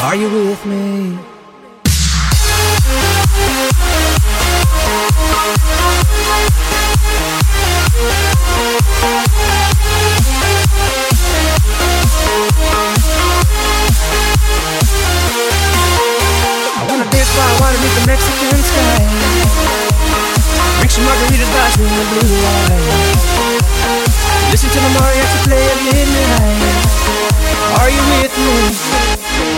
Are you with me? I wanna the Mexican sky. Margaritas of blue light. Listen to the mariachi play at midnight. Are you with me?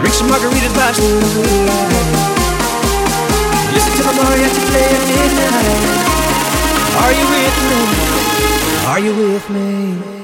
Drink some margaritas by swing of blue light. Listen to the mariachi play at midnight. Are you with me? Are you with me?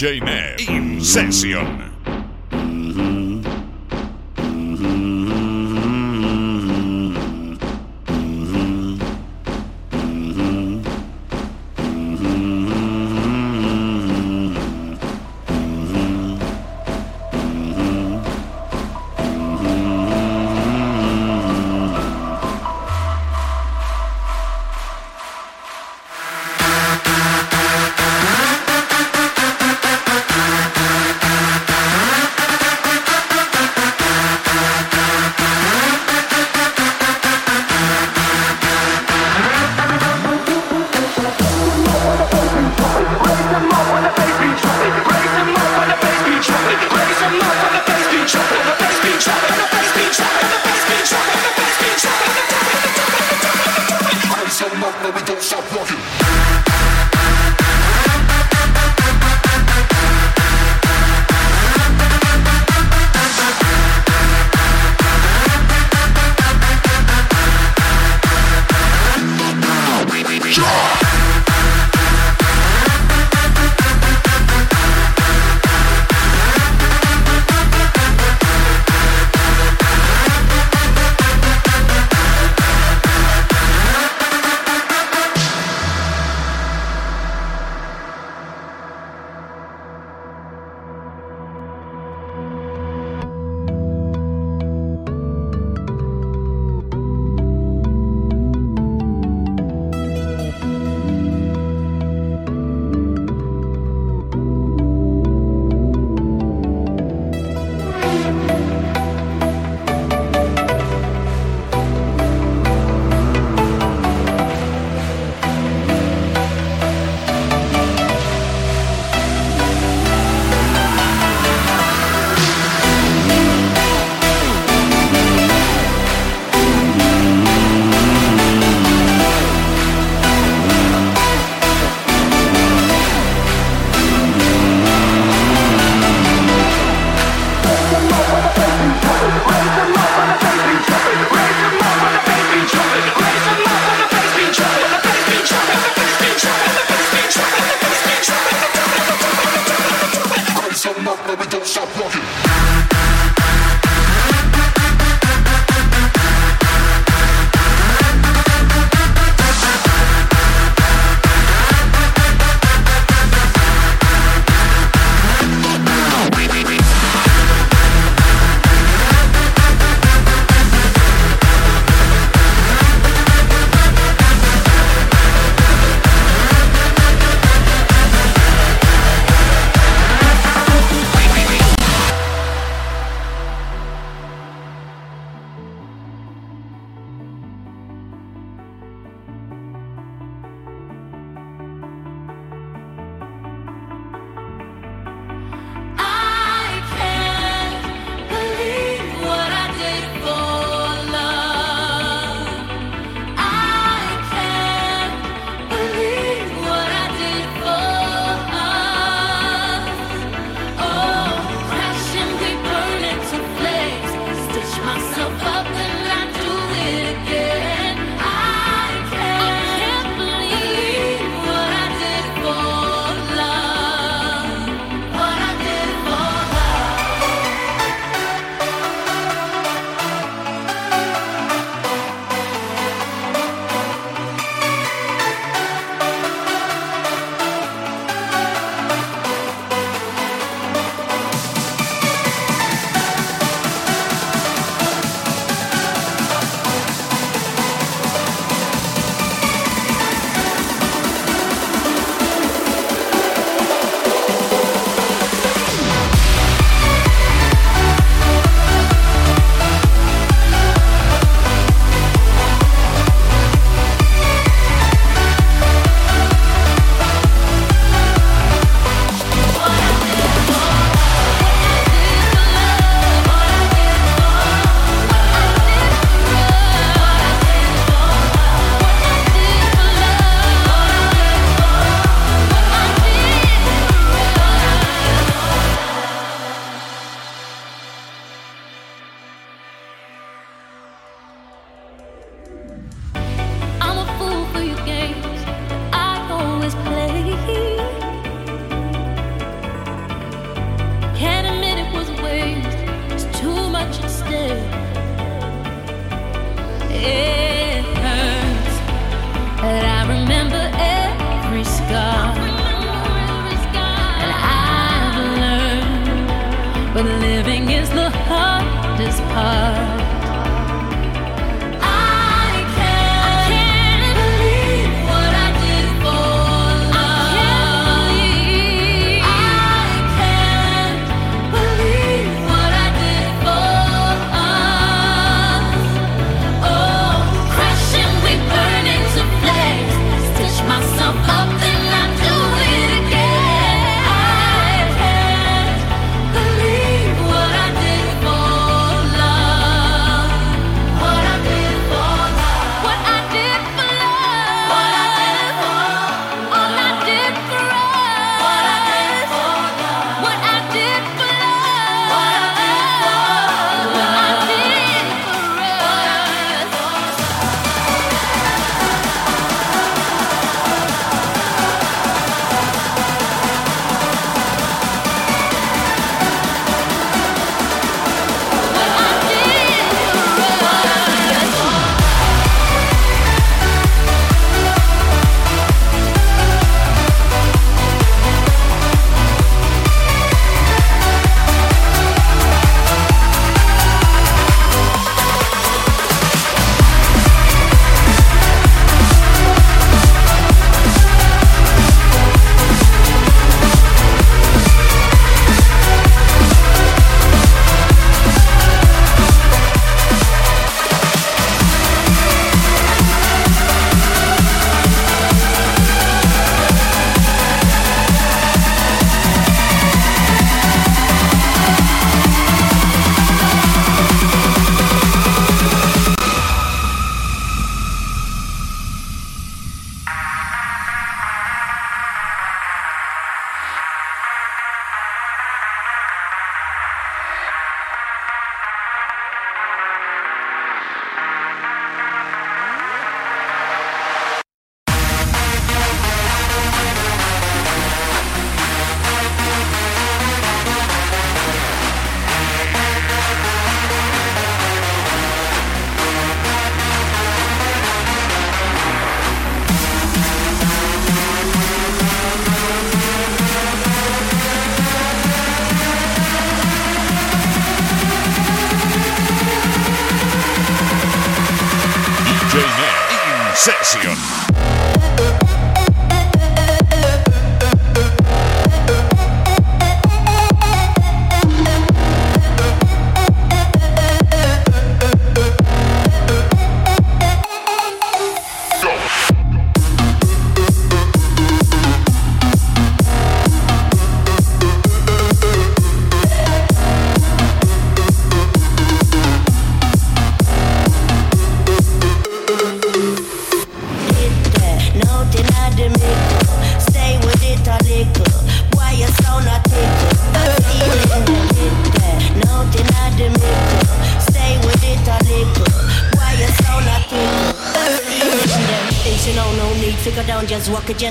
DJ in session.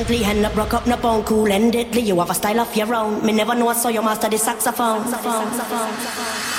Gently, hand up, rock up, no bone, cool and deadly. You have a style of your own. Me never know, I saw your master the saxophone. saxophone, saxophone.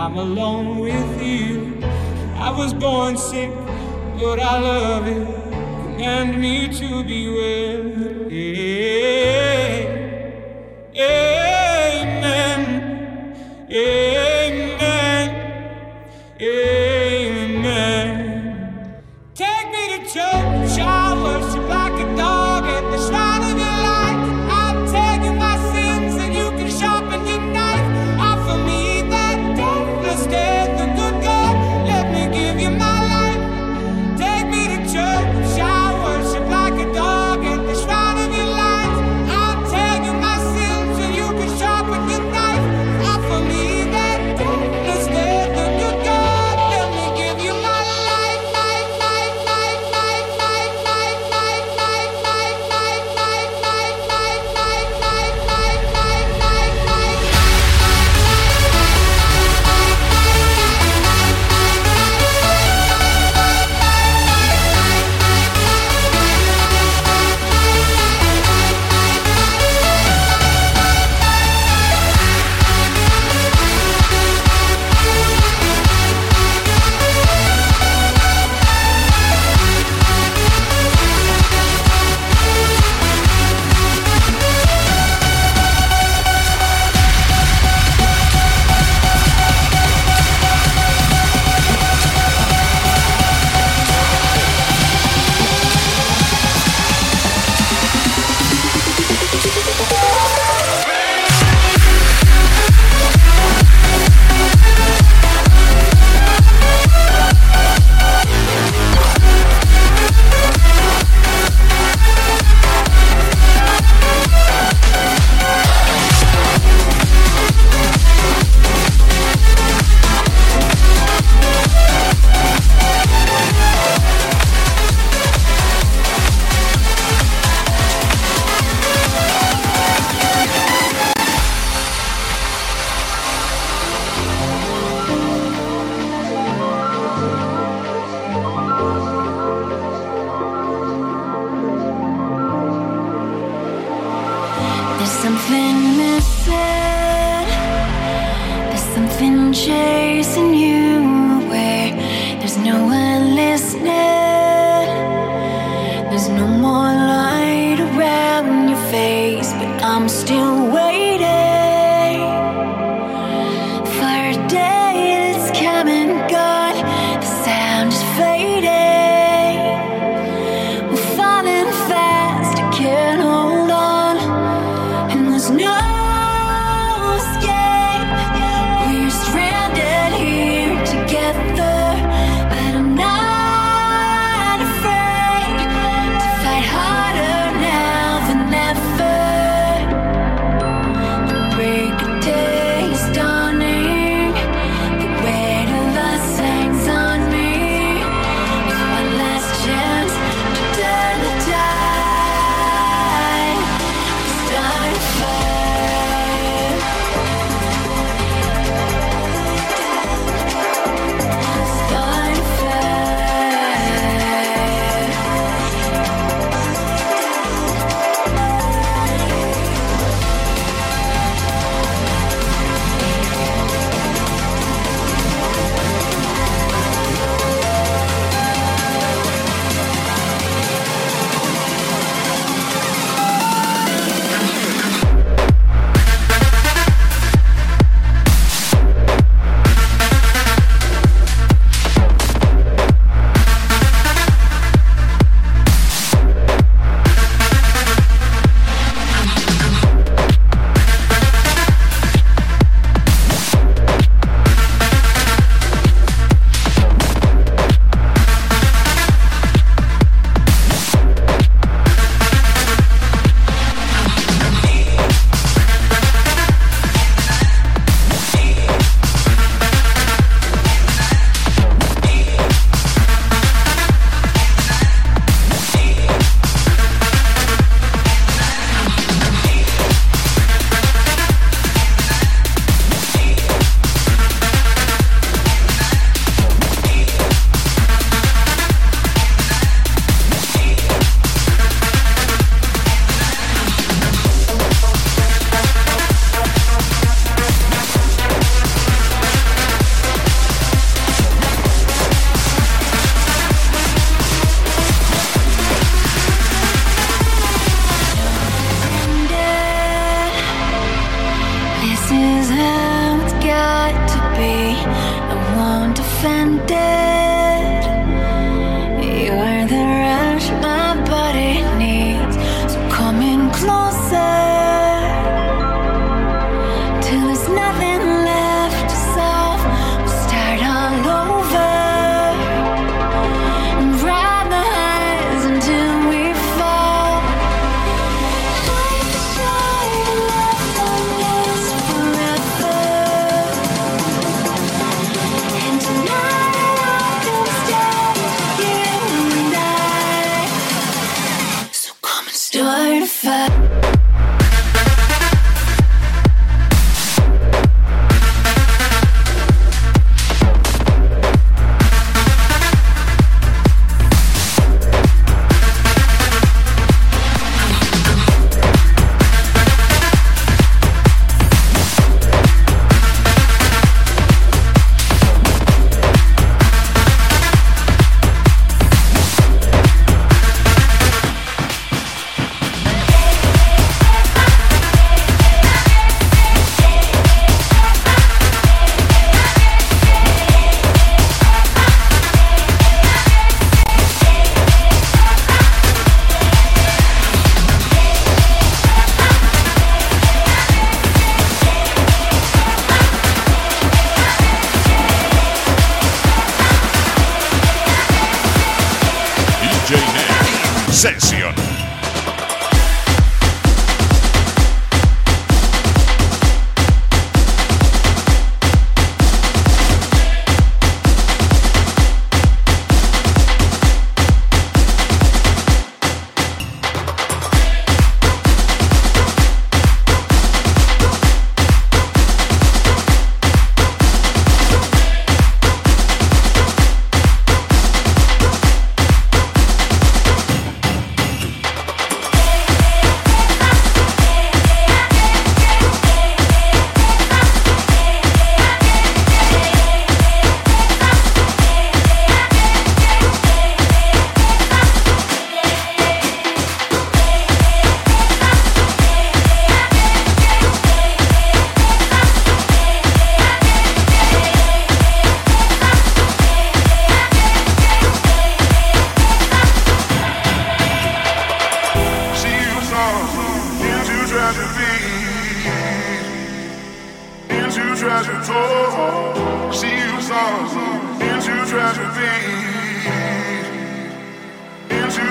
I'm alone with you. I was born sick, but I love it. Command me to be well. Yeah.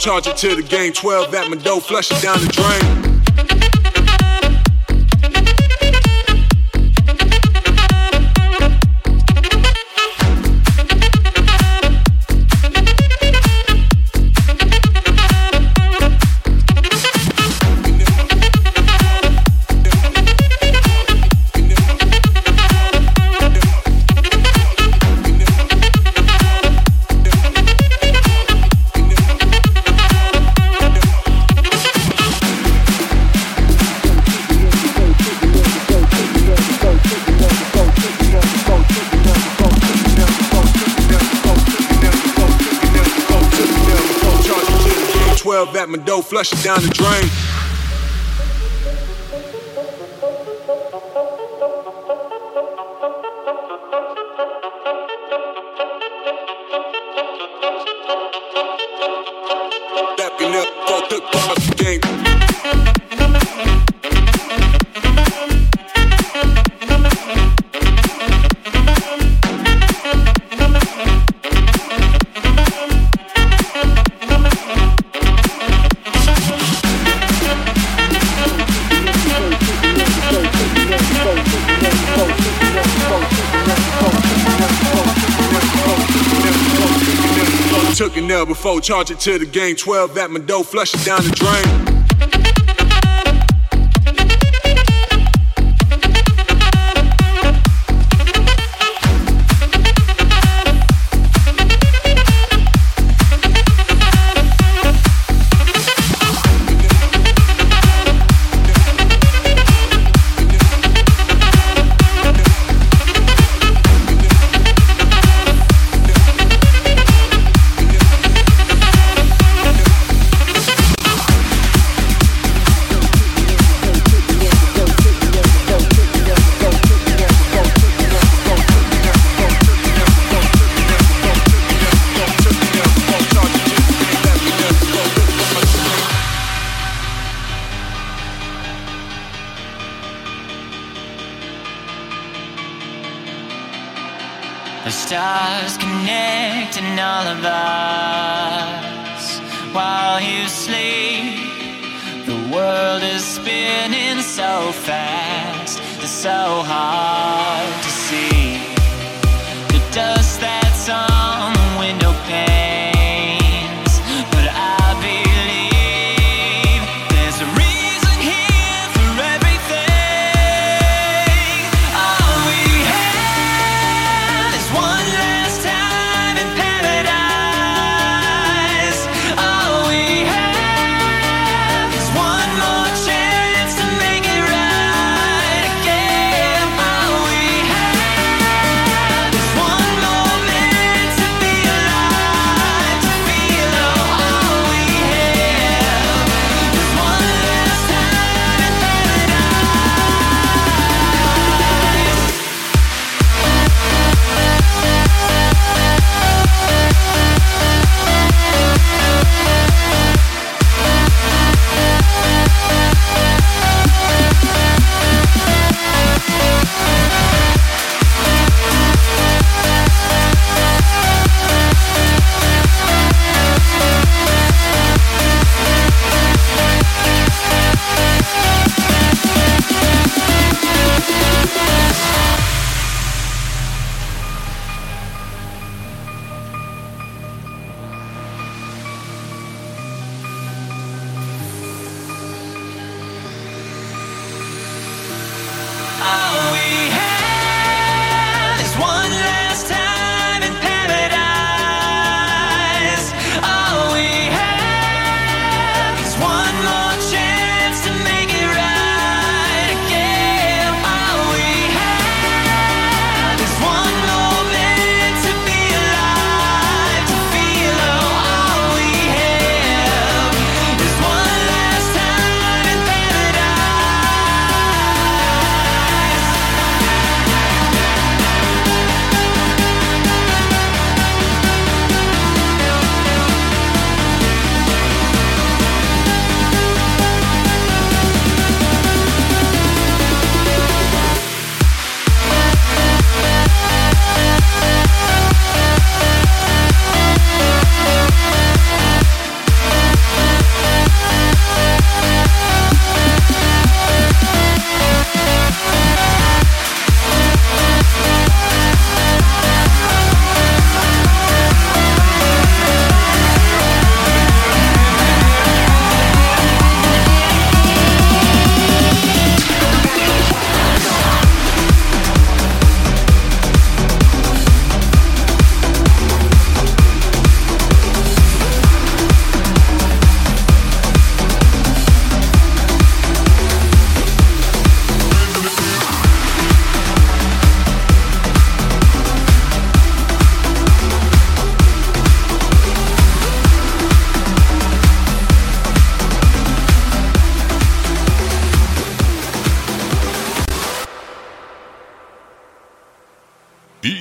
charge it to the game. 12 at my dough, flush it down the drain. Flush it down the drain. Charge it to the game. 12 at my dough, flush it down the drain.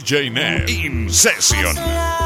DJ Nev in session.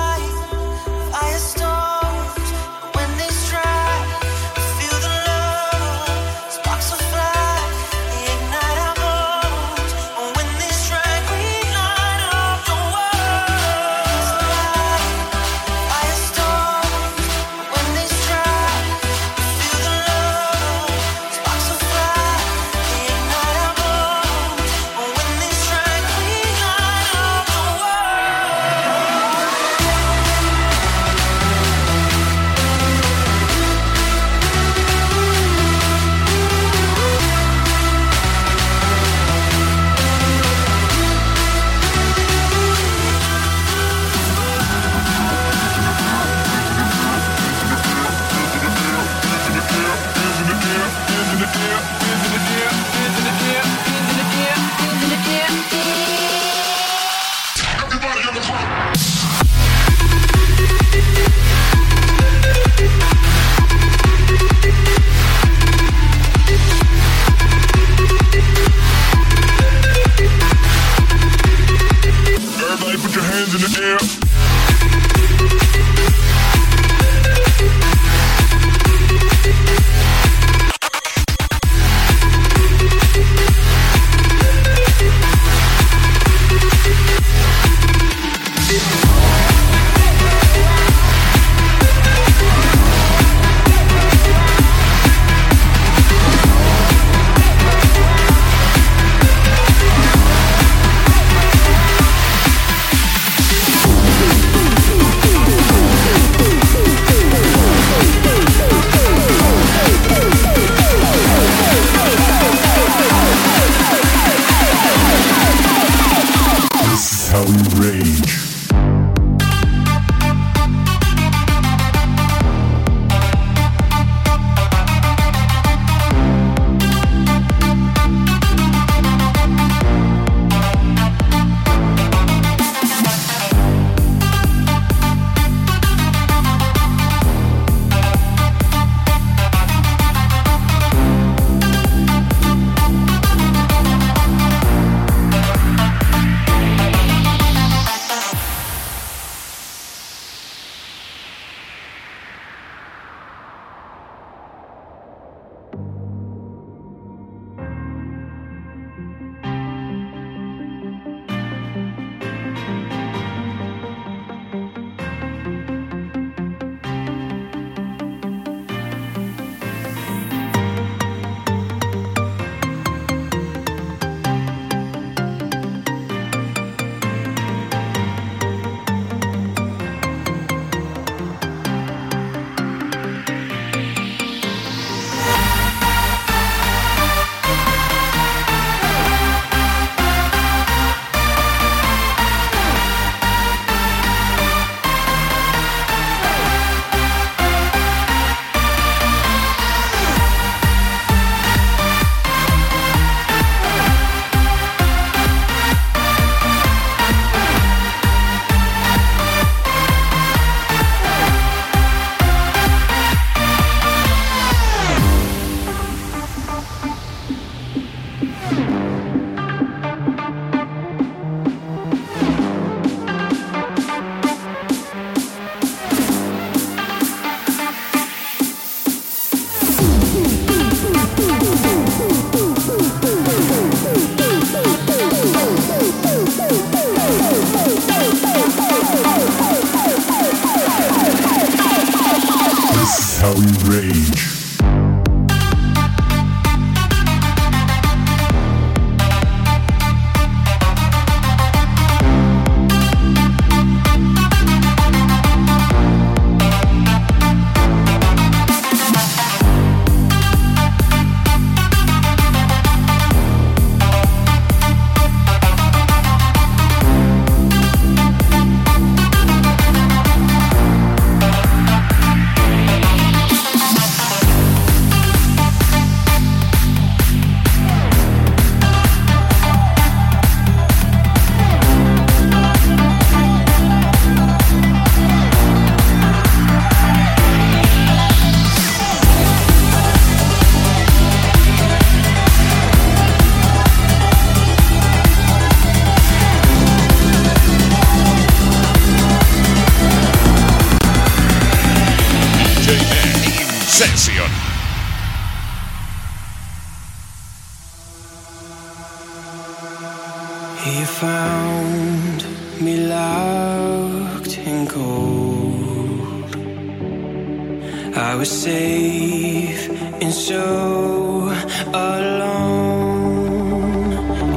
I was safe and so alone.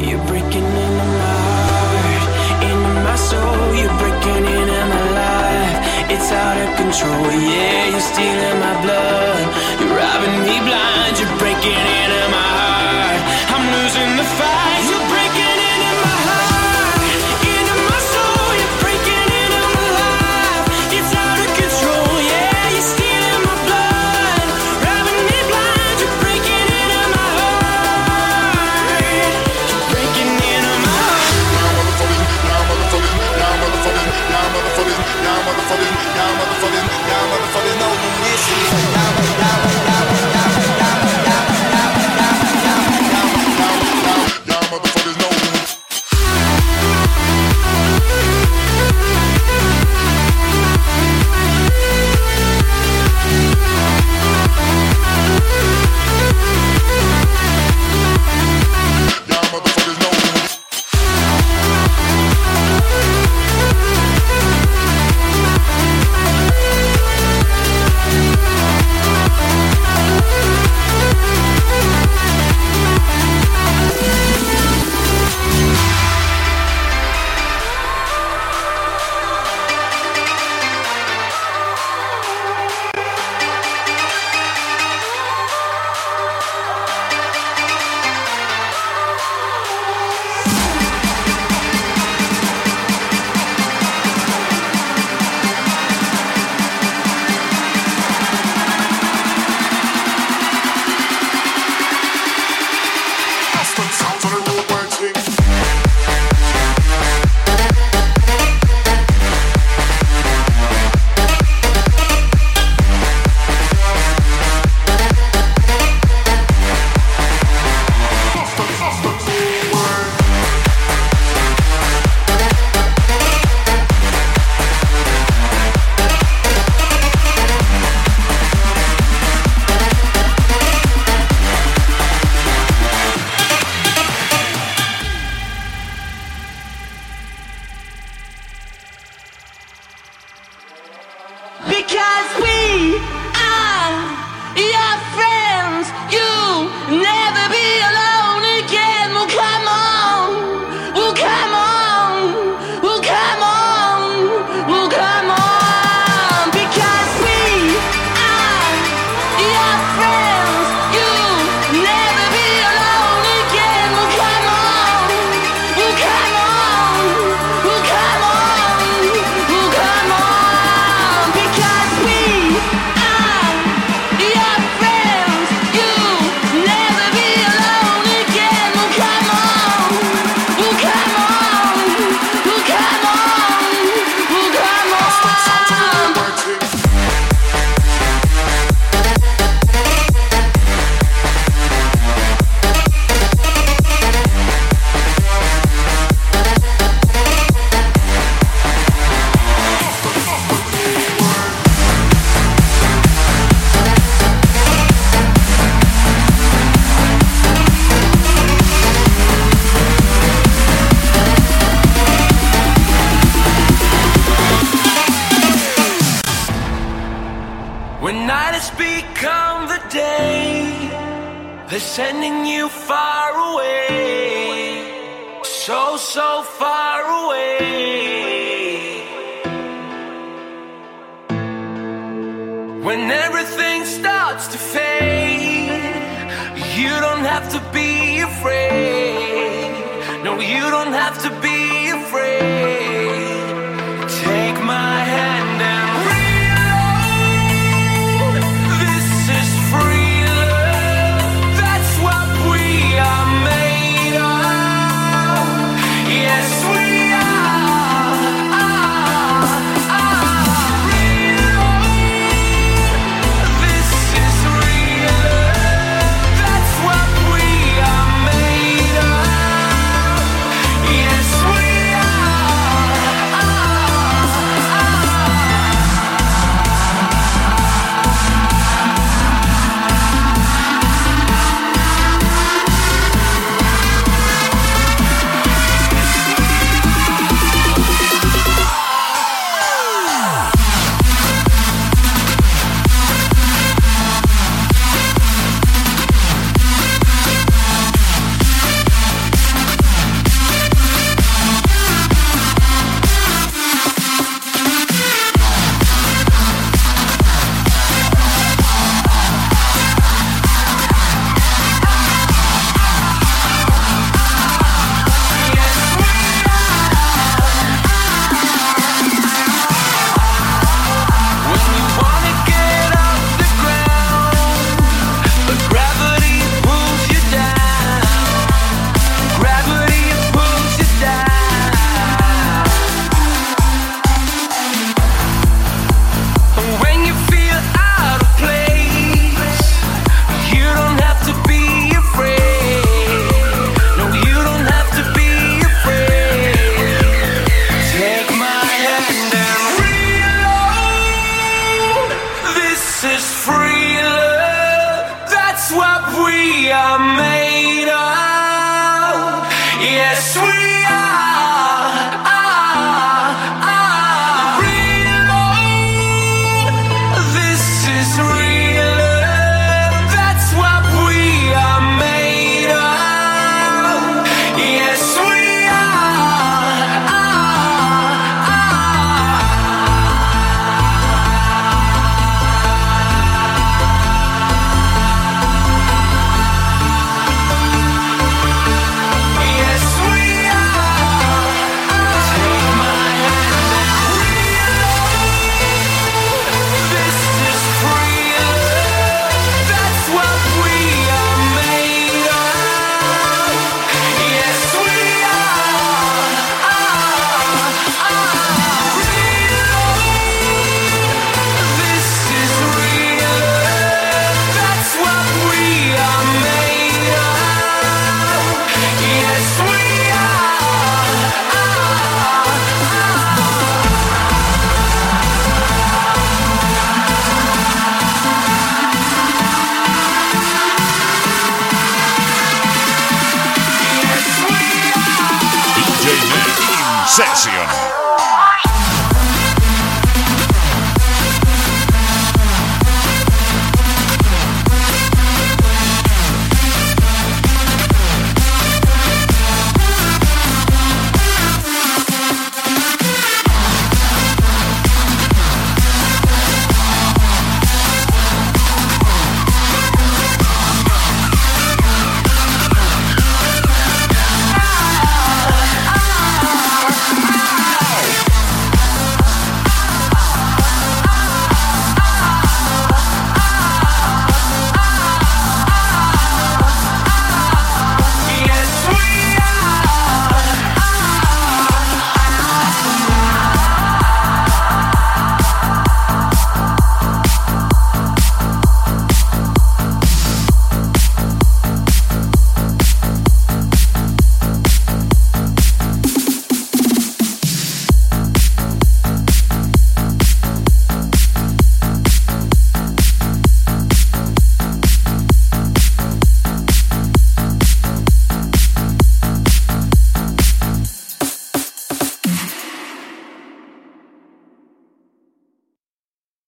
You're breaking into my heart, into my soul. You're breaking into my life. It's out of control. Yeah, you're stealing my blood.